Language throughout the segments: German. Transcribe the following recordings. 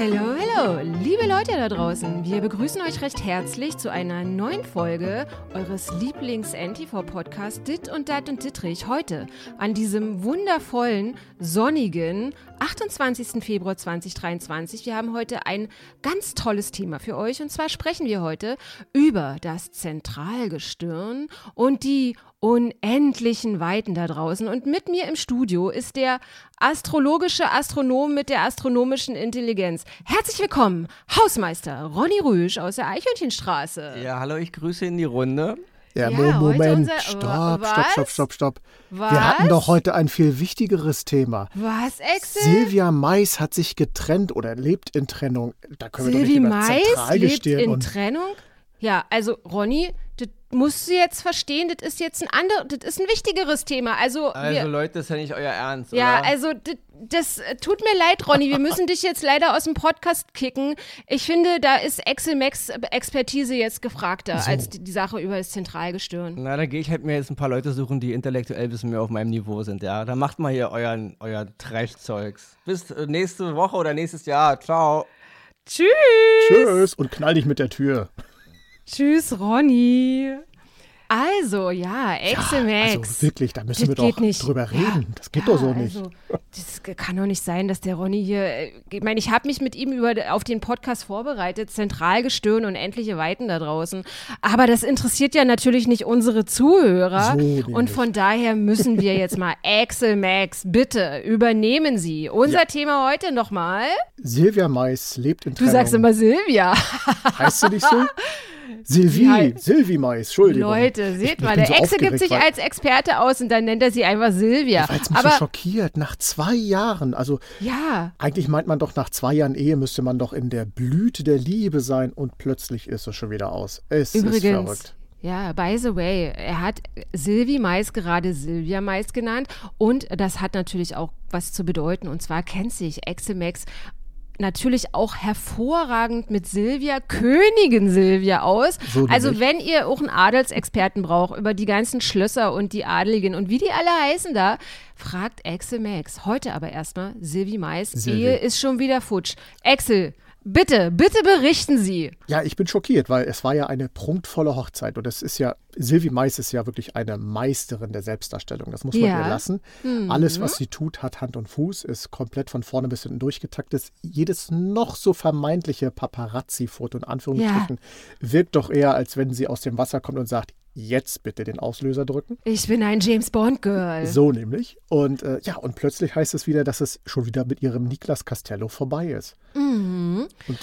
Hallo, hallo, liebe Leute da draußen. Wir begrüßen euch recht herzlich zu einer neuen Folge eures Lieblings-NTV-Podcasts Dit und Dat und Dittrich. Heute an diesem wundervollen, sonnigen 28. Februar 2023. Wir haben heute ein ganz tolles Thema für euch und zwar sprechen wir heute über das Zentralgestirn und die unendlichen Weiten da draußen. Und mit mir im Studio ist der astrologische Astronom mit der astronomischen Intelligenz. Herzlich willkommen, Hausmeister Ronny Rüsch aus der Eichhörnchenstraße. Ja, hallo, ich grüße in die Runde. Ja, Ja, Moment, heute unser- stopp, Was? stopp, stopp, stopp, stopp. Was? Wir hatten doch heute ein viel wichtigeres Thema. Was, Excel? Silvia Mais hat sich getrennt oder lebt in Trennung. Da können wir doch Silvi nicht über Mais lebt in Trennung? Ja, also Ronny, das musst du jetzt verstehen, das ist jetzt ein anderes, das ist ein wichtigeres Thema. Also, Also wir, Leute, das ist ja nicht euer Ernst, ja, oder? also das, das äh, tut mir leid, Ronny, wir müssen dich jetzt leider aus dem Podcast kicken. Ich finde, da ist Excel Max Expertise jetzt gefragter So. als die, die Sache über das Zentralgestirn. Na, da gehe ich halt mir jetzt ein paar Leute suchen, die intellektuell ein bisschen mehr auf meinem Niveau sind, ja. Dann macht mal hier euren, euer Trash-Zeugs. Bis äh, nächste Woche oder nächstes Jahr. Ciao. Tschüss. Tschüss und knall dich mit der Tür. Tschüss, Ronny. Also, ja, Excel Max. Also wirklich, da müssen Das wir doch nicht. drüber Ja, reden. Das geht ja, doch so nicht. Also, das kann doch nicht sein, dass der Ronny hier. äh, Ich meine, ich habe mich mit ihm über, auf den Podcast vorbereitet, Zentralgestirn und endliche Weiten da draußen. Aber das interessiert ja natürlich nicht unsere Zuhörer. So und von daher müssen wir jetzt mal Axel Max, bitte übernehmen Sie. Unser Thema heute nochmal. Silvia Mais lebt in Du Trennung. sagst immer Silvia. Heißt sie nicht so? Silvi, Ja. Silvi Mais, Entschuldigung. Leute, seht mal, der so Axel gibt sich als Experte aus und dann nennt er sie einfach Silvia. Ich war jetzt Aber bisschen schockiert. Nach zwei Jahren, also ja. Eigentlich meint man doch, nach zwei Jahren Ehe müsste man doch in der Blüte der Liebe sein und plötzlich ist es schon wieder aus. Es ist Übrigens, verrückt. ja, by the way, er hat Silvi Mais gerade Silvia Mais genannt und das hat natürlich auch was zu bedeuten und zwar kennt sich Max natürlich auch hervorragend mit Silvia, Königin Silvia aus. So also nämlich. wenn ihr auch einen Adelsexperten braucht über die ganzen Schlösser und die Adeligen und wie die alle heißen da, fragt Axel Max. Heute aber erstmal Silvi Mais. Silvi. Ehe ist schon wieder futsch. Axel, bitte, bitte berichten Sie. Ja, ich bin schockiert, weil es war ja eine prunkvolle Hochzeit und es ist ja, Silvi Mais ist ja wirklich eine Meisterin der Selbstdarstellung. Das muss man Ja. ihr lassen. Alles, was sie tut, hat Hand und Fuß, ist komplett von vorne bis hinten durchgetaktet. Jedes noch so vermeintliche Paparazzi-Foto in Anführungsstrichen wirkt doch eher, als wenn sie aus dem Wasser kommt und sagt, jetzt bitte den Auslöser drücken. Ich bin ein James Bond Girl. So nämlich. Und äh, ja, und plötzlich heißt es wieder, dass es schon wieder mit ihrem Niklas Castello vorbei ist. Mhm. Und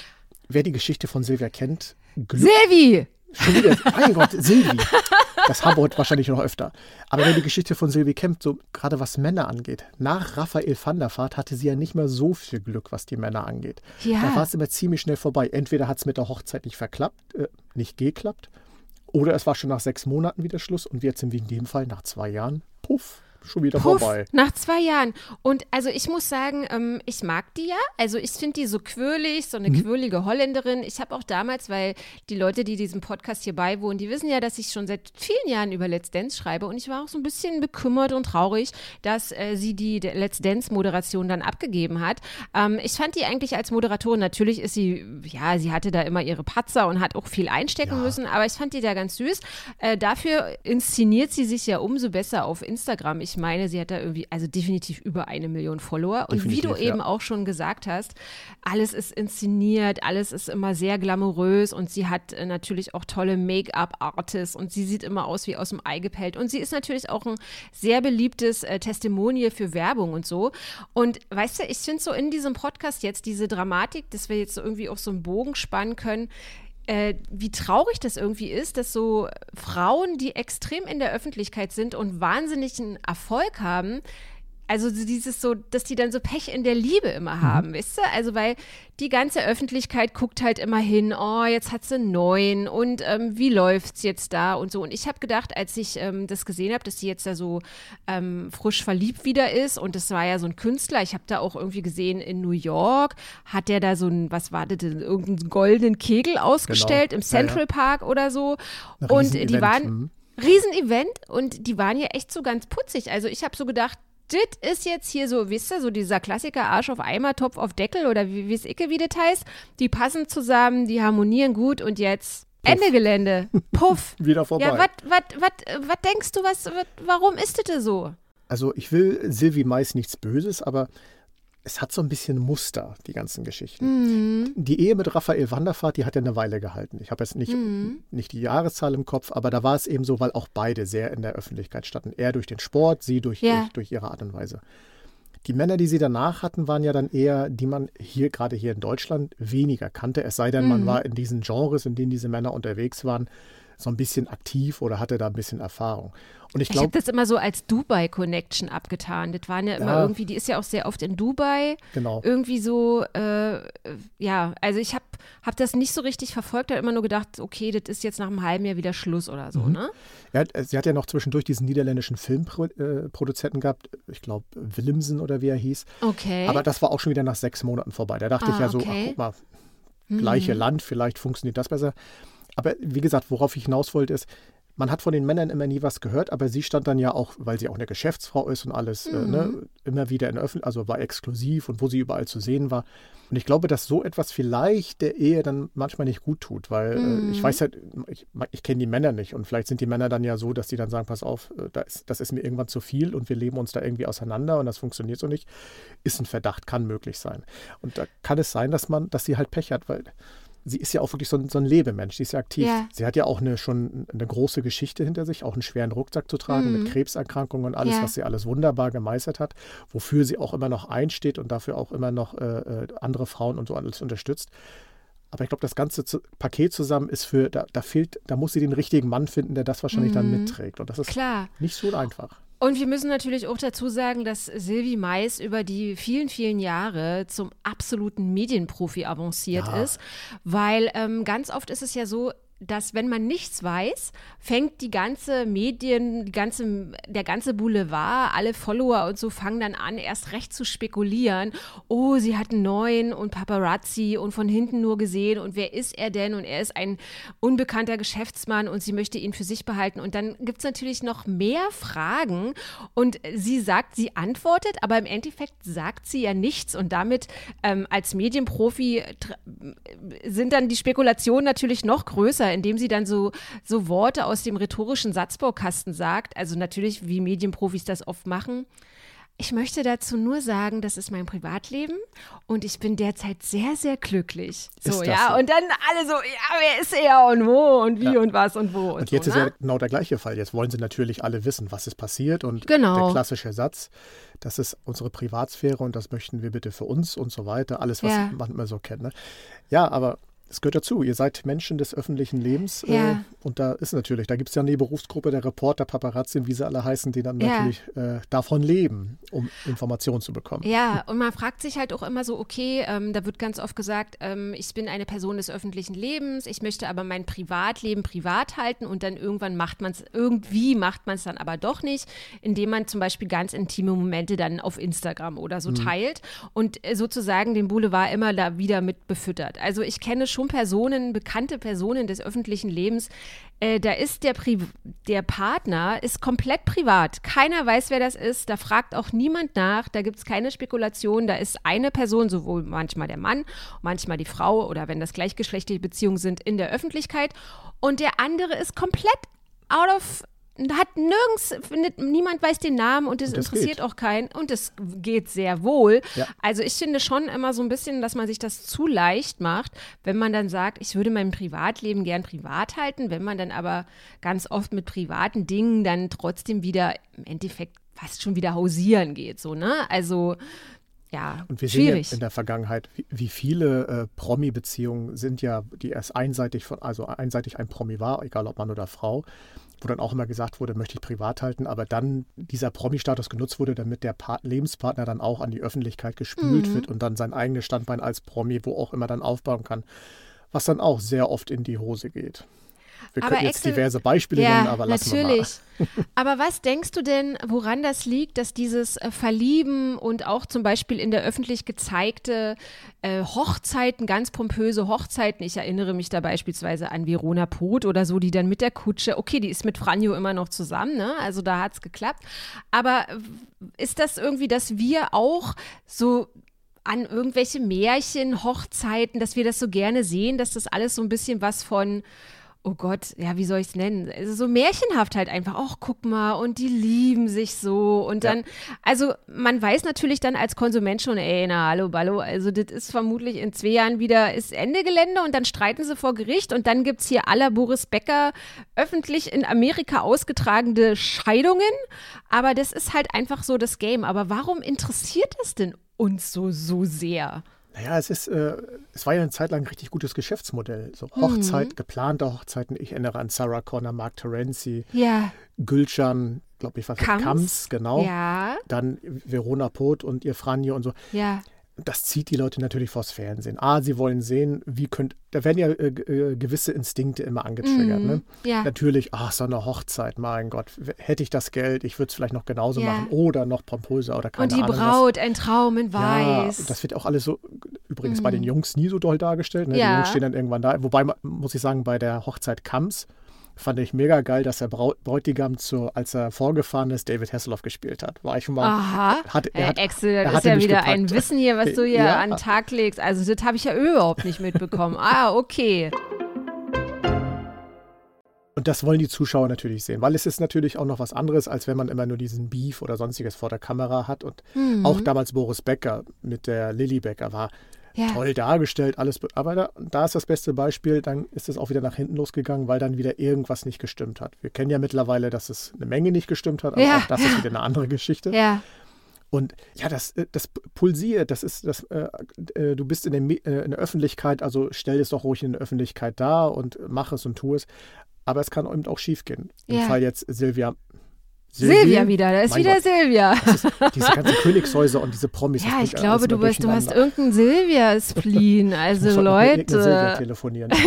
wer die Geschichte von Silvia kennt, Glück. Silvi! Schon wieder, mein Gott, Silvi. Das haben wir heute wahrscheinlich noch öfter. Aber wer die Geschichte von Silvi kennt, so gerade was Männer angeht, nach Raphael van der Vaart hatte sie ja nicht mehr so viel Glück, was die Männer angeht. Ja. Da war es immer ziemlich schnell vorbei. Entweder hat es mit der Hochzeit nicht verklappt, äh, nicht geklappt, oder es war schon nach sechs Monaten wieder Schluss und jetzt sind wir in dem Fall nach zwei Jahren, puff, schon wieder Puff, vorbei. nach zwei Jahren. Und also ich muss sagen, ähm, ich mag die ja. Also ich finde die so quirlig, so eine Mhm. quirlige Holländerin. Ich habe auch damals, weil die Leute, die diesem Podcast hier beiwohnen, die wissen ja, dass ich schon seit vielen Jahren über Let's Dance schreibe. Und ich war auch so ein bisschen bekümmert und traurig, dass äh, sie die Let's Dance-Moderation dann abgegeben hat. Ähm, ich fand die eigentlich als Moderatorin, natürlich ist sie, ja, sie hatte da immer ihre Patzer und hat auch viel einstecken Ja. müssen, aber ich fand die da ganz süß. Äh, dafür inszeniert sie sich ja umso besser auf Instagram. Ich meine, sie hat da irgendwie, also definitiv über eine Million Follower. Und wie du ja. eben auch schon gesagt hast, alles ist inszeniert, alles ist immer sehr glamourös und sie hat äh, natürlich auch tolle Make-up-Artists und sie sieht immer aus wie aus dem Ei gepellt. Und sie ist natürlich auch ein sehr beliebtes äh, Testimonial für Werbung und so. Und weißt du, ich finde so in diesem Podcast jetzt diese Dramatik, dass wir jetzt so irgendwie auch so einen Bogen spannen können, äh, wie traurig das irgendwie ist, dass so Frauen, die extrem in der Öffentlichkeit sind und wahnsinnigen Erfolg haben, also so dieses so, dass die dann so Pech in der Liebe immer haben, weißt du? Also weil die ganze Öffentlichkeit guckt halt immer hin, oh, jetzt hat sie neun und ähm, wie läuft's jetzt da und so. Und ich habe gedacht, als ich ähm, das gesehen habe, dass sie jetzt da so ähm, frisch verliebt wieder ist und das war ja so ein Künstler, ich habe da auch irgendwie gesehen in New York, hat der da so ein, was war das denn, irgendeinen goldenen Kegel ausgestellt im Genau. Ja, ja. Central Park oder so. Ein Und die waren, mhm. Riesenevent und die waren ja echt so ganz putzig. Also ich habe so gedacht, das ist jetzt hier so, wisst ihr, so dieser Klassiker Arsch auf Eimer, Topf auf Deckel oder wie es Icke wie das heißt. Die passen zusammen, die harmonieren gut und jetzt Puff. Ende Gelände. Puff. Wieder vorbei. Ja, was denkst du, was, wat, warum ist das so? Also ich will Silvi Mais nichts Böses, aber es hat so ein bisschen Muster, die ganzen Geschichten. Mhm. Die Ehe mit Raphael Wanderfahrt, die hat ja eine Weile gehalten. Ich habe jetzt nicht, mhm. nicht die Jahreszahl im Kopf, aber da war es eben so, weil auch beide sehr in der Öffentlichkeit standen. Er durch den Sport, sie durch, ja. durch, durch, ihre Art und Weise. Die Männer, die sie danach hatten, waren ja dann eher, die man hier, gerade hier in Deutschland, weniger kannte. Es sei denn, mhm. man war in diesen Genres, in denen diese Männer unterwegs waren, so ein bisschen aktiv oder hatte da ein bisschen Erfahrung. Und ich, ich habe das immer so als Dubai-Connection abgetan. Das waren ja immer ja, irgendwie, die ist ja auch sehr oft in Dubai. Genau. Irgendwie so, äh, ja, also ich habe hab das nicht so richtig verfolgt, habe immer nur gedacht, okay, das ist jetzt nach einem halben Jahr wieder Schluss oder so, mhm. ne? Ja, sie hat ja noch zwischendurch diesen niederländischen Filmproduzenten gehabt, ich glaube Willemsen oder wie er hieß. Okay. Aber das war auch schon wieder nach sechs Monaten vorbei. Da dachte ah, ich ja so, okay. ach, guck mal, gleiche mhm. Land, vielleicht funktioniert das besser. Aber wie gesagt, worauf ich hinaus wollte, ist, man hat von den Männern immer nie was gehört, aber sie stand dann ja auch, weil sie auch eine Geschäftsfrau ist und alles, mhm. äh, ne, mhm. immer wieder in Öffentlich, also war exklusiv und wo sie überall zu sehen war. Und ich glaube, dass so etwas vielleicht der Ehe dann manchmal nicht gut tut, weil mhm. äh, ich mhm. weiß halt, ich, ich kenne die Männer nicht und vielleicht sind die Männer dann ja so, dass die dann sagen, pass auf, äh, da ist, das ist mir irgendwann zu viel und wir leben uns da irgendwie auseinander und das funktioniert so nicht. Ist ein Verdacht, kann möglich sein. Und da kann es sein, dass man, dass sie halt Pech hat, weil sie ist ja auch wirklich so ein, so ein Lebemensch, sie ist ja aktiv. Ja. Sie hat ja auch eine, schon eine große Geschichte hinter sich, auch einen schweren Rucksack zu tragen mhm. mit Krebserkrankungen und alles, ja. was sie alles wunderbar gemeistert hat, wofür sie auch immer noch einsteht und dafür auch immer noch äh, äh andere Frauen und so alles unterstützt. Aber ich glaube, das ganze Paket zusammen ist für, da, da fehlt, da muss sie den richtigen Mann finden, der das wahrscheinlich mhm. dann mitträgt. Und das ist Klar. nicht so einfach. Und wir müssen natürlich auch dazu sagen, dass Sylvie Mais über die vielen, vielen Jahre zum absoluten Medienprofi avanciert ja. ist, weil ähm, ganz oft ist es ja so, dass wenn man nichts weiß, fängt die ganze Medien, die ganze, der ganze Boulevard, alle Follower und so fangen dann an, erst recht zu spekulieren. Oh, sie hat einen neuen und Paparazzi und von hinten nur gesehen und wer ist er denn? Und er ist ein unbekannter Geschäftsmann und sie möchte ihn für sich behalten. Und dann gibt es natürlich noch mehr Fragen und sie sagt, sie antwortet, aber im Endeffekt sagt sie ja nichts und damit ähm, als Medienprofi sind dann die Spekulationen natürlich noch größer Muster, indem sie dann so, so Worte aus dem rhetorischen Satzbaukasten sagt. Also natürlich, wie Medienprofis das oft machen. Ich möchte dazu nur sagen, das ist mein Privatleben und ich bin derzeit sehr, sehr glücklich. So, ja. So? Und dann alle so, ja, wer ist er und wo und wie ja. und was und wo. Und, und jetzt so, ist ne? ja genau der gleiche Fall. Jetzt wollen sie natürlich alle wissen, was ist passiert und genau. der klassische Satz, das ist unsere Privatsphäre und das möchten wir bitte für uns und so weiter. Alles, was ja. man immer so kennt. Ne? Ja, aber es gehört dazu. Ihr seid Menschen des öffentlichen Lebens. Äh, ja. Äh, und da ist natürlich, da gibt es ja eine Berufsgruppe der Reporter, Paparazzi, wie sie alle heißen, die dann ja. natürlich äh, davon leben, um Informationen zu bekommen. Ja, und man fragt sich halt auch immer so, okay, ähm, da wird ganz oft gesagt, ähm, ich bin eine Person des öffentlichen Lebens, ich möchte aber mein Privatleben privat halten und dann irgendwann macht man es, irgendwie macht man es dann aber doch nicht, indem man zum Beispiel ganz intime Momente dann auf Instagram oder so mhm. teilt und äh, sozusagen den Boulevard immer da wieder mit befüttert. Also ich kenne schon schon Personen, bekannte Personen des öffentlichen Lebens. Äh, da ist der, Pri der Partner ist komplett privat. Keiner weiß, wer das ist. Da fragt auch niemand nach. Da gibt es keine Spekulation. Da ist eine Person, sowohl manchmal der Mann, manchmal die Frau oder wenn das gleichgeschlechtliche Beziehungen sind, in der Öffentlichkeit. Und der andere ist komplett out of hat nirgends, findet, niemand weiß den Namen und es interessiert geht. auch keinen und es geht sehr wohl. Ja. Also ich finde schon immer so ein bisschen, dass man sich das zu leicht macht, wenn man dann sagt, ich würde mein Privatleben gern privat halten, wenn man dann aber ganz oft mit privaten Dingen dann trotzdem wieder im Endeffekt fast schon wieder hausieren geht, so, ne? Also ja, und wir schwierig. sehen ja in der Vergangenheit, wie, viele äh, Promi-Beziehungen sind ja, die erst einseitig von, also einseitig ein Promi war, egal ob Mann oder Frau, wo dann auch immer gesagt wurde, möchte ich privat halten, aber dann dieser Promi-Status genutzt wurde, damit der pa Lebenspartner dann auch an die Öffentlichkeit gespült mhm. wird und dann sein eigenes Standbein als Promi, wo auch immer dann aufbauen kann, was dann auch sehr oft in die Hose geht. Wir Aber könnten jetzt Axel- diverse Beispiele Ja, nennen, aber lassen natürlich. Aber was denkst du denn, woran das liegt, dass dieses äh, Verlieben und auch zum Beispiel in der öffentlich gezeigte äh, Hochzeiten, ganz pompöse Hochzeiten, ich erinnere mich da beispielsweise an Verona Poth oder so, die dann mit der Kutsche, okay, die ist mit Franjo immer noch zusammen, ne? Also da hat es geklappt. Aber ist das irgendwie, dass wir auch so an irgendwelche Märchen, Hochzeiten, dass wir das so gerne sehen, dass das alles so ein bisschen was von, oh Gott, ja, wie soll ich es nennen? Also so märchenhaft halt einfach, ach, guck mal, und die lieben sich so. Und Ja. dann, also man weiß natürlich dann als Konsument schon, ey, na, hallo, ballo, also das ist vermutlich in zwei Jahren wieder, ist Ende Gelände und dann streiten sie vor Gericht und dann gibt es hier aller Boris Becker öffentlich in Amerika ausgetragene Scheidungen. Aber das ist halt einfach so das Game. Aber warum interessiert es denn uns so, so sehr? Naja, es ist, äh, es war ja eine Zeit lang ein richtig gutes Geschäftsmodell. So Mhm. Hochzeit, geplante Hochzeiten. Ich erinnere an Sarah Connor, Mark Terenzi, Ja. Gülcan, glaube ich, was Kams. Kams, genau. Ja, Dann Verona Poth und ihr Franjo und so. ja. Das zieht die Leute natürlich vors Fernsehen. Ah, sie wollen sehen, wie könnt, da werden ja äh, äh, gewisse Instinkte immer angetriggert. Mhm. Ne? Ja. Natürlich, ach, so eine Hochzeit, mein Gott, hätte ich das Geld, ich würde es vielleicht noch genauso Ja. machen oder noch pompöser oder keine Und die Ahnung was. Braut, ein Traum in Ja, Weiß. das wird auch alles so, übrigens bei den Jungs nie so doll dargestellt. Ne? Die Ja. Jungs stehen dann irgendwann da. Wobei, muss ich sagen, bei der Hochzeit Kams fand ich mega geil, dass der Bräutigam, zu, als er vorgefahren ist, David Hasselhoff gespielt hat. War ich schon mal. Aha. Hat, er hat, er das ist ja wieder ein gepackt. Wissen hier, was du hier Ja. an den Tag legst. Also, das habe ich ja überhaupt nicht mitbekommen. ah, okay. Und das wollen die Zuschauer natürlich sehen, weil es ist natürlich auch noch was anderes, als wenn man immer nur diesen Beef oder sonstiges vor der Kamera hat. Und Mhm. auch damals Boris Becker mit der Lilly Becker war Ja. toll dargestellt, alles. be- Aber da, da ist das beste Beispiel, dann ist es auch wieder nach hinten losgegangen, weil dann wieder irgendwas nicht gestimmt hat. Wir kennen ja mittlerweile, dass es eine Menge nicht gestimmt hat, aber Ja. auch das ist wieder eine andere Geschichte. Ja. Und ja, das, äh, das pulsiert, das ist, das, äh, äh, du bist in der, äh, in der Öffentlichkeit, also stell es doch ruhig in der Öffentlichkeit dar und mach es und tu es. Aber es kann eben auch schief gehen. Im Ja. Fall jetzt Silvia. Silvia wieder, da ist Mein wieder Gott. Silvia. Ist, diese ganzen Königshäuser und diese Promis. Ja, ich glaube, du, bist, du hast irgendeinen Silvia-Spleen. Also, irgendeiner Silvia Leute. telefonieren.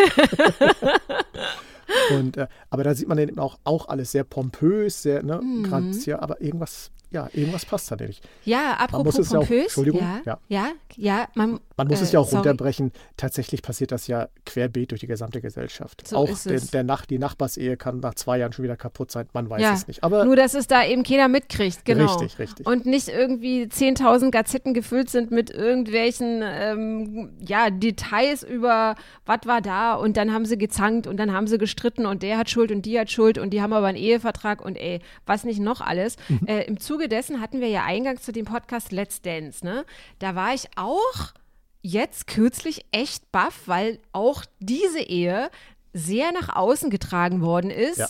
und, äh, aber da sieht man eben auch, auch alles sehr pompös, sehr ne, Mhm. grazier, aber irgendwas, ja, irgendwas passt da nicht. Ja, apropos muss es ja auch- pompös. Entschuldigung, ja, ja. ja, ja, man, Man muss äh, es ja auch sorry. runterbrechen. Tatsächlich passiert das ja querbeet durch die gesamte Gesellschaft. So auch der, der Nach die Nachbarsehe kann nach zwei Jahren schon wieder kaputt sein. Man weiß Ja, es nicht. Aber Nur, dass es da eben keiner mitkriegt, genau. richtig, richtig. Und nicht irgendwie 10.000 Gazetten gefüllt sind mit irgendwelchen ähm, ja, Details über, was war da und dann haben sie gezankt und dann haben sie gestritten und der hat Schuld und die hat Schuld und die haben aber einen Ehevertrag und ey, was nicht noch alles. Mhm. Äh, Im Zuge dessen hatten wir ja eingangs zu dem Podcast Let's Dance, ne? Da war ich auch jetzt kürzlich echt baff, weil auch diese Ehe sehr nach außen getragen worden ist. Ja.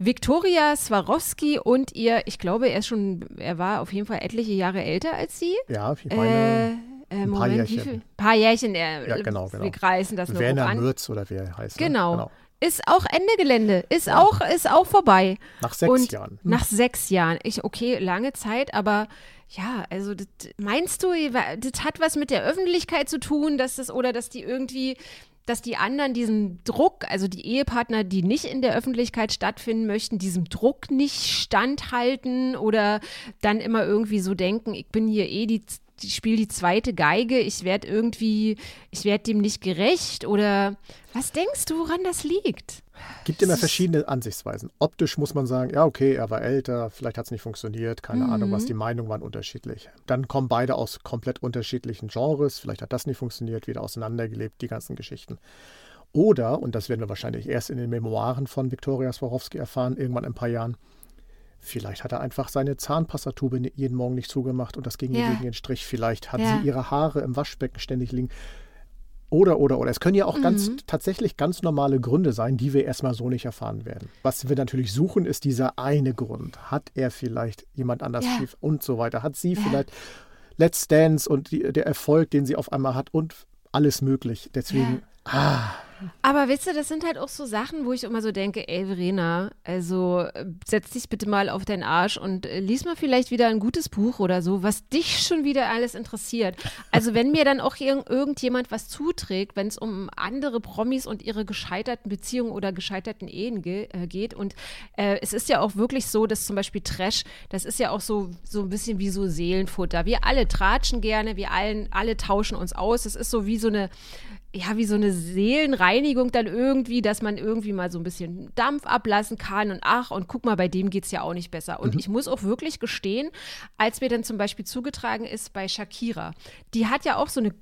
Viktoria Swarovski und ihr, ich glaube, er ist schon, er war auf jeden Fall etliche Jahre älter als sie. ja, ich Äh, meine, äh, ein paar Jährchen. viel? paar Jährchen, äh, Ja, genau, genau. wir reißen das nur Werner. Mürz oder wie er heißt. ne? Genau. Ist auch Ende Gelände, ist auch, ist auch vorbei. Nach sechs Und Jahren. Nach sechs Jahren. Ich, okay, lange Zeit, aber ja, also das, meinst du, das hat was mit der Öffentlichkeit zu tun, dass das oder dass die irgendwie, dass die anderen diesem Druck, also die Ehepartner, die nicht in der Öffentlichkeit stattfinden möchten, diesem Druck nicht standhalten oder dann immer irgendwie so denken, ich bin hier eh die spiele die zweite Geige, ich werde irgendwie, ich werde dem nicht gerecht oder was denkst du, woran das liegt? Gibt immer verschiedene Ansichtsweisen. Optisch muss man sagen, ja, okay, er war älter, vielleicht hat es nicht funktioniert, keine Mhm. Ahnung was, die Meinungen waren unterschiedlich. Dann kommen beide aus komplett unterschiedlichen Genres, vielleicht hat das nicht funktioniert, wieder auseinandergelebt, die ganzen Geschichten. Oder, und das werden wir wahrscheinlich erst in den Memoiren von Viktoria Swarovski erfahren, irgendwann in ein paar Jahren, vielleicht hat er einfach seine Zahnpastatube jeden Morgen nicht zugemacht und das ging Ja. gegen den Strich. Vielleicht hat Ja. sie ihre Haare im Waschbecken ständig liegen. Oder, oder, oder. Es können ja auch ganz, tatsächlich ganz normale Gründe sein, die wir erstmal so nicht erfahren werden. Was wir natürlich suchen, ist dieser eine Grund. Hat er vielleicht jemand anders Ja. schief und so weiter? Hat sie vielleicht Let's Dance und die, der Erfolg, den sie auf einmal hat und alles möglich. Deswegen, ah, Aber weißt du, das sind halt auch so Sachen, wo ich immer so denke, ey Verena, also äh, setz dich bitte mal auf deinen Arsch und äh, lies mal vielleicht wieder ein gutes Buch oder so, was dich schon wieder alles interessiert. Also wenn mir dann auch irg irgendjemand was zuträgt, wenn es um andere Promis und ihre gescheiterten Beziehungen oder gescheiterten Ehen ge äh, geht und äh, es ist ja auch wirklich so, dass zum Beispiel Trash, das ist ja auch so, so ein bisschen wie so Seelenfutter. Wir alle tratschen gerne, wir allen, alle tauschen uns aus. Es ist so wie so eine ja, wie so eine Seelenreinigung dann irgendwie, dass man irgendwie mal so ein bisschen Dampf ablassen kann und ach, und guck mal, bei dem geht es ja auch nicht besser. Und mhm. ich muss auch wirklich gestehen, als mir dann zum Beispiel zugetragen ist bei Shakira, die hat ja auch so eine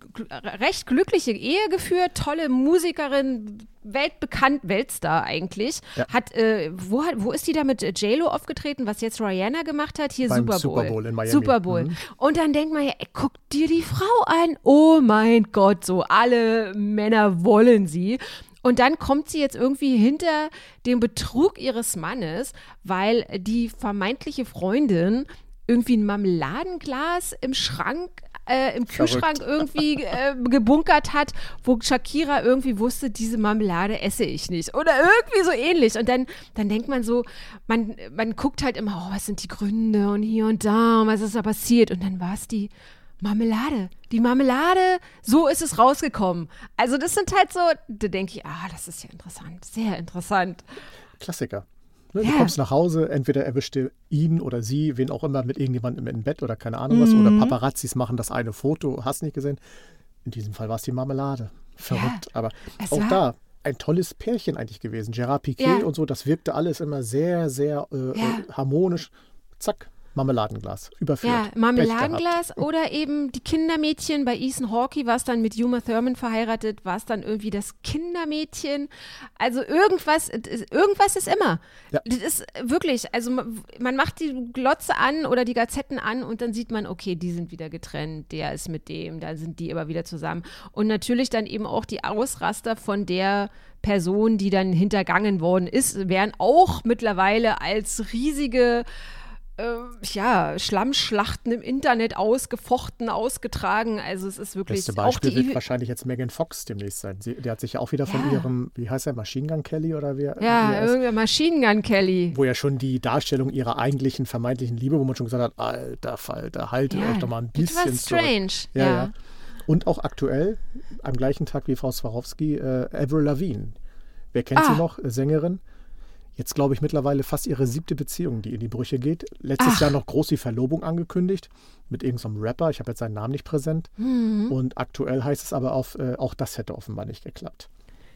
recht glückliche Ehe geführt, tolle Musikerin, weltbekannt, Weltstar eigentlich. Ja. Hat, äh, wo, hat, wo ist die da mit J-Lo aufgetreten, was jetzt Rihanna gemacht hat? Hier Beim Super Bowl. Super Bowl in Miami. Super Bowl. Mhm. Und dann denkt man ja, ey, guck dir die Frau an. Oh mein Gott, so alle Männer wollen sie. Und dann kommt sie jetzt irgendwie hinter dem Betrug ihres Mannes, weil die vermeintliche Freundin irgendwie ein Marmeladenglas im Schrank äh, im Kühlschrank irgendwie äh, gebunkert hat, wo Shakira irgendwie wusste, diese Marmelade esse ich nicht. Oder irgendwie so ähnlich. Und dann, dann denkt man so, man, man guckt halt immer, oh, was sind die Gründe und hier und da und was ist da passiert. Und dann war es die Marmelade. Die Marmelade, so ist es rausgekommen. Also das sind halt so, da denke ich, ah, das ist ja interessant, sehr interessant. Klassiker. Ne? Du kommst nach Hause, entweder erwischte ihn oder sie, wen auch immer, mit irgendjemandem im Bett oder keine Ahnung was. Mhm. Oder Paparazzis machen das eine Foto, hast nicht gesehen. In diesem Fall war es die Marmelade. Verrückt. Ja, Aber auch da, ein tolles Pärchen eigentlich gewesen. Gerard Piquet ja. und so, das wirkte alles immer sehr, sehr äh, ja. harmonisch. Zack, Marmeladenglas überführt. Ja, Marmeladenglas oder eben die Kindermädchen. Bei Ethan Hawkey war es dann mit Uma Thurman verheiratet, war es dann irgendwie das Kindermädchen. Also irgendwas, irgendwas ist immer. Ja. Das ist wirklich, also man macht die Glotze an oder die Gazetten an und dann sieht man, okay, die sind wieder getrennt, der ist mit dem, da sind die aber wieder zusammen. Und natürlich dann eben auch die Ausraster von der Person, die dann hintergangen worden ist, werden auch mittlerweile als riesige äh, ja, Schlammschlachten im Internet ausgefochten, ausgetragen. Also es ist wirklich Beste Beispiel auch die wird wahrscheinlich jetzt Megan Fox demnächst sein. Sie, der hat sich ja auch wieder von ja. ihrem, wie heißt er, Machine Gun Kelly oder wer? Ja, irgendein Machine Gun Kelly. Wo ja schon die Darstellung ihrer eigentlichen vermeintlichen Liebe, wo man schon gesagt hat, alter Falter, haltet ja. euch doch mal ein bisschen strange. Ja, ja, ja. Und auch aktuell, am gleichen Tag wie Frau Swarovski, äh, Avril Lavigne. Wer kennt ah. sie noch? Sängerin jetzt, glaube ich, mittlerweile fast ihre siebte Beziehung, die in die Brüche geht. Letztes Ach. Jahr noch groß die Verlobung angekündigt mit irgendeinem Rapper. Ich habe jetzt seinen Namen nicht präsent. Mhm. Und aktuell heißt es aber auf, äh, auch das hätte offenbar nicht geklappt.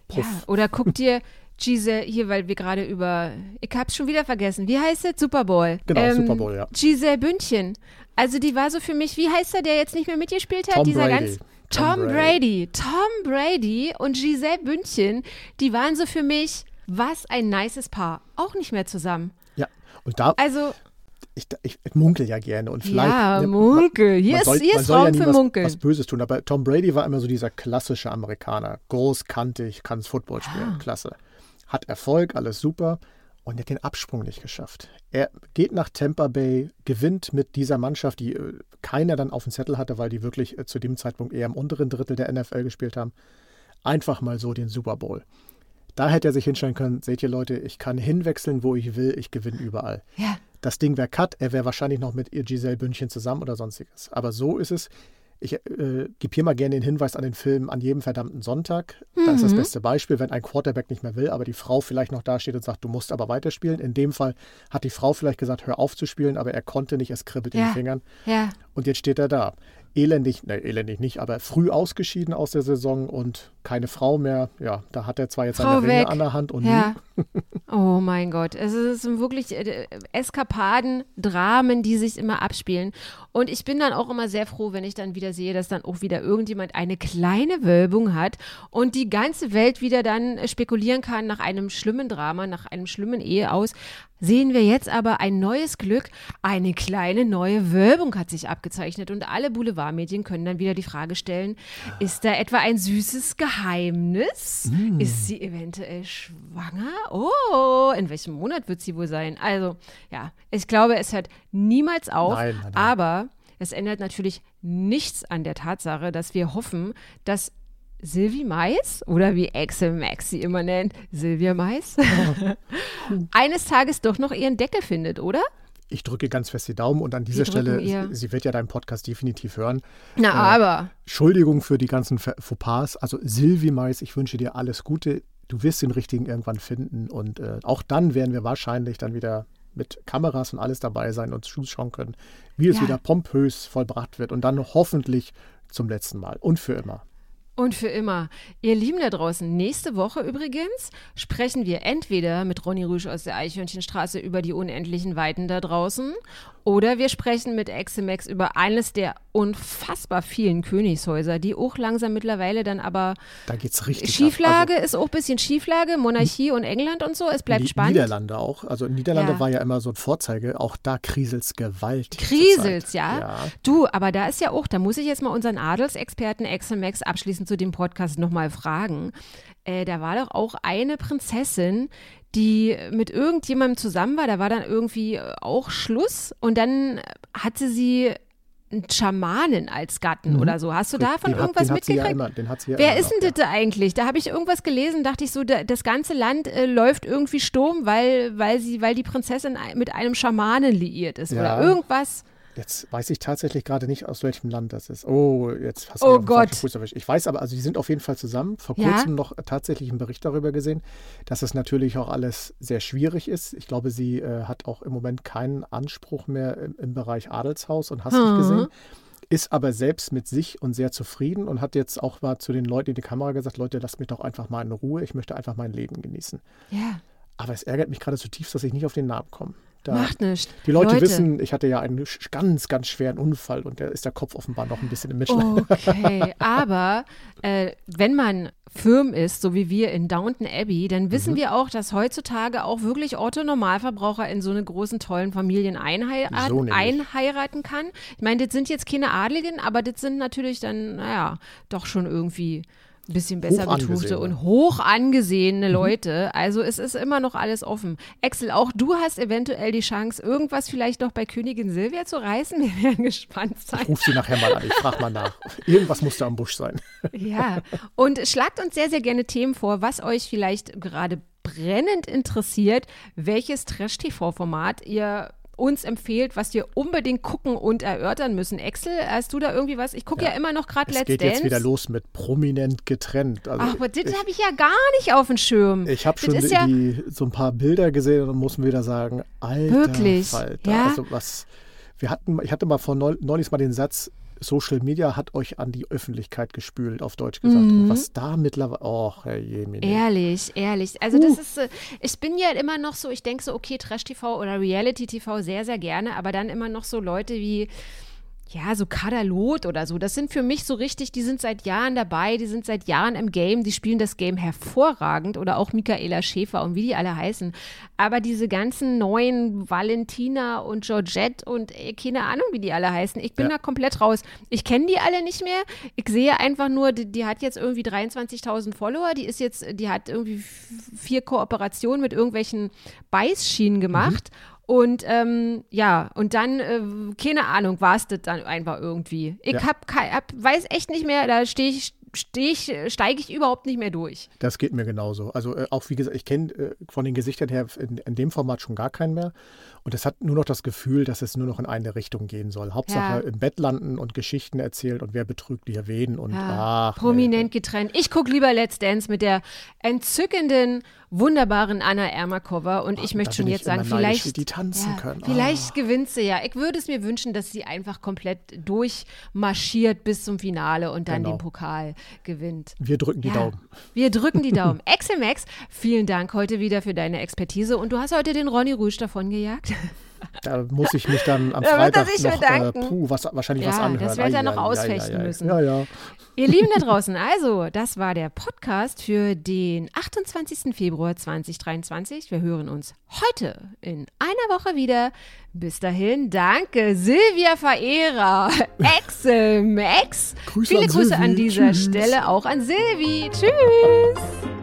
Puff. Ja, oder guck dir Giselle, hier, weil wir gerade über, ich habe es schon wieder vergessen, wie heißt es? Super Bowl. Genau, ähm, Super Bowl, ja. Giselle Bündchen. Also die war so für mich, wie heißt er, der jetzt nicht mehr mitgespielt hat? Tom Dieser Brady. ganz Tom, Tom Brady. Brady. Tom Brady und Giselle Bündchen, die waren so für mich was ein nices Paar. Auch nicht mehr zusammen. Ja, und da. Also. Ich, ich, ich munkel ja gerne und vielleicht. Ja, ne, munkel. Hier man, ist, soll, hier ist Raum ja für was, Munkeln. was Böses tun. Aber Tom Brady war immer so dieser klassische Amerikaner. Groß, kantig, kann Football spielen. Ah. Klasse. Hat Erfolg, alles super. Und er hat den Absprung nicht geschafft. Er geht nach Tampa Bay, gewinnt mit dieser Mannschaft, die äh, keiner dann auf dem Zettel hatte, weil die wirklich äh, zu dem Zeitpunkt eher im unteren Drittel der NFL gespielt haben. Einfach mal so den Super Bowl. Da hätte er sich hinstellen können, seht ihr Leute, ich kann hinwechseln, wo ich will, ich gewinne überall. Ja. Das Ding wäre Cut, er wäre wahrscheinlich noch mit ihr Giselle Bündchen zusammen oder sonstiges. Aber so ist es. Ich äh, gebe hier mal gerne den Hinweis an den Film An jedem verdammten Sonntag. Mhm. Das ist das beste Beispiel, wenn ein Quarterback nicht mehr will, aber die Frau vielleicht noch dasteht und sagt, du musst aber weiterspielen. In dem Fall hat die Frau vielleicht gesagt, hör auf zu spielen, aber er konnte nicht, es kribbelt ja. in den Fingern. Ja. Und jetzt steht er da elendig, ne, elendig nicht, aber früh ausgeschieden aus der Saison und keine Frau mehr. Ja, da hat er zwar jetzt Frau seine Ringe an der Hand und ja. oh mein Gott, es sind wirklich äh, Eskapaden, Dramen, die sich immer abspielen. Und ich bin dann auch immer sehr froh, wenn ich dann wieder sehe, dass dann auch wieder irgendjemand eine kleine Wölbung hat und die ganze Welt wieder dann spekulieren kann nach einem schlimmen Drama, nach einem schlimmen Ehe aus sehen wir jetzt aber ein neues Glück. Eine kleine neue Wölbung hat sich abgezeichnet und alle Boulevardmedien können dann wieder die Frage stellen, ist da etwa ein süßes Geheimnis? Mm. Ist sie eventuell schwanger? Oh, in welchem Monat wird sie wohl sein? Also, ja, ich glaube, es hört niemals auf, nein, nein, nein. aber es ändert natürlich nichts an der Tatsache, dass wir hoffen, dass Silvi Mais oder wie Axel Max sie immer nennt, Silvia Mais, eines Tages doch noch ihren Deckel findet, oder? Ich drücke ganz fest die Daumen und an dieser Stelle, ihr. sie wird ja deinen Podcast definitiv hören. Na, äh, aber. Entschuldigung für die ganzen Fauxpas. Also Silvi Mais, ich wünsche dir alles Gute. Du wirst den richtigen irgendwann finden und äh, auch dann werden wir wahrscheinlich dann wieder mit Kameras und alles dabei sein und zuschauen können, wie es ja. wieder pompös vollbracht wird und dann hoffentlich zum letzten Mal und für immer. Und für immer. Ihr Lieben da draußen, nächste Woche übrigens sprechen wir entweder mit Ronny Rüsch aus der Eichhörnchenstraße über die unendlichen Weiten da draußen oder wir sprechen mit Eximex über eines der unfassbar vielen Königshäuser, die auch langsam mittlerweile dann aber. Da geht's richtig. Schieflage also, ist auch ein bisschen Schieflage, Monarchie und England und so. Es bleibt spannend. Niederlande auch. Also Niederlande ja. war ja immer so ein Vorzeige. Auch da kriselt's gewaltig. Kriselt's, ja? ja? Du, aber da ist ja auch, da muss ich jetzt mal unseren Adelsexperten Eximex abschließend zu dem Podcast nochmal fragen. Äh, da war doch auch eine Prinzessin, die mit irgendjemandem zusammen war. Da war dann irgendwie äh, auch Schluss und dann hatte sie einen Schamanen als Gatten mhm. oder so. Hast du davon den irgendwas hat, mitgekriegt? Ja immer, ja Wer ist denn das eigentlich? Da habe ich irgendwas gelesen, dachte ich so, da, das ganze Land äh, läuft irgendwie Sturm, weil, weil, sie, weil die Prinzessin mit einem Schamanen liiert ist ja. oder irgendwas. Jetzt weiß ich tatsächlich gerade nicht, aus welchem Land das ist. Oh, jetzt hast du oh Gott. Fuß erwischt. Ich weiß aber, also die sind auf jeden Fall zusammen. Vor kurzem ja? noch tatsächlich einen Bericht darüber gesehen, dass es natürlich auch alles sehr schwierig ist. Ich glaube, sie äh, hat auch im Moment keinen Anspruch mehr im, im Bereich Adelshaus und hast mhm. nicht gesehen. Ist aber selbst mit sich und sehr zufrieden und hat jetzt auch mal zu den Leuten in die Kamera gesagt: Leute, lasst mich doch einfach mal in Ruhe. Ich möchte einfach mein Leben genießen. Ja. Aber es ärgert mich gerade zutiefst, dass ich nicht auf den Namen komme. Da, Macht nichts. Die Leute, Leute, wissen, ich hatte ja einen ganz, ganz schweren Unfall und da ist der Kopf offenbar noch ein bisschen im Mitleid. Okay, aber äh, wenn man firm ist, so wie wir in Downton Abbey, dann wissen mhm. wir auch, dass heutzutage auch wirklich Otto Normalverbraucher in so eine großen, tollen Familien einheiraten, so einheiraten kann. Ich meine, das sind jetzt keine Adligen, aber das sind natürlich dann, naja, doch schon irgendwie ein bisschen besser betuchte und hoch angesehene mhm. Leute. Also es ist immer noch alles offen. Axel, auch du hast eventuell die Chance, irgendwas vielleicht noch bei Königin Silvia zu reißen. Wir werden gespannt sein. Ich rufe sie nachher mal an, ich frage mal nach. Irgendwas muss da am Busch sein. Ja, und schlagt uns sehr, sehr gerne Themen vor, was euch vielleicht gerade brennend interessiert, welches Trash-TV-Format ihr uns empfehlt, was wir unbedingt gucken und erörtern müssen. Excel, hast du da irgendwie was? Ich gucke ja. ja. immer noch gerade Let's Dance. Es geht jetzt wieder los mit prominent getrennt. Also Ach, aber das habe ich ja gar nicht auf dem Schirm. Ich habe schon die, ja so ein paar Bilder gesehen und muss wieder sagen, alter Wirklich? Falter. Ja? Also was, wir hatten, ich hatte mal vor neulich mal den Satz, Social Media hat euch an die Öffentlichkeit gespült, auf Deutsch gesagt. Mhm. Und was da mittlerweile, oh, Herr Jemine. Ehrlich, ehrlich. Also uh. das ist, ich bin ja immer noch so, ich denke so, okay, Trash-TV oder Reality-TV sehr, sehr gerne, aber dann immer noch so Leute wie ja, so Kadalot oder so, das sind für mich so richtig, die sind seit Jahren dabei, die sind seit Jahren im Game, die spielen das Game hervorragend oder auch Michaela Schäfer und wie die alle heißen. Aber diese ganzen neuen Valentina und Georgette und äh, keine Ahnung, wie die alle heißen, ich bin ja. da komplett raus. Ich kenne die alle nicht mehr. Ich sehe einfach nur, die, die hat jetzt irgendwie 23.000 Follower, die ist jetzt, die hat irgendwie vier Kooperationen mit irgendwelchen Beißschienen gemacht. Mhm. Und ähm, ja, und dann, äh, keine Ahnung, war es das dann einfach irgendwie. Ich ja. hab, hab, weiß echt nicht mehr, da stehe ich ich, steige ich überhaupt nicht mehr durch. Das geht mir genauso. Also äh, auch wie gesagt, ich kenne äh, von den Gesichtern her in, in, dem Format schon gar keinen mehr. Und es hat nur noch das Gefühl, dass es nur noch in eine Richtung gehen soll. Hauptsache ja. im Bett landen und Geschichten erzählen und wer betrügt hier wen und ja. ach. Prominent nee. getrennt. Ich gucke lieber Let's Dance mit der entzückenden, wunderbaren Anna Ermakova und oh, ich möchte schon jetzt sagen, vielleicht. Die tanzen ja, können. Vielleicht oh. gewinnt sie ja. Ich würde es mir wünschen, dass sie einfach komplett durchmarschiert bis zum Finale und dann genau. den Pokal gewinnt. Wir drücken die ja, Daumen. Wir drücken die Daumen. Axel Max, vielen Dank heute wieder für deine Expertise und du hast heute den Ronny Rüsch davon gejagt. Da muss ich mich dann am Freitag noch, äh, puh, was, wahrscheinlich ja, was anhören. Das wird er noch ausfechten ja, müssen. Ja, ja. Ihr Lieben da draußen, also, das war der Podcast für den 28. Februar 2023. Wir hören uns heute in einer Woche wieder. Bis dahin, danke, Silvia Verehrer, Excel Max. Grüße Viele Grüße Silvi. an dieser Tschüss. Stelle auch an Silvi. Tschüss.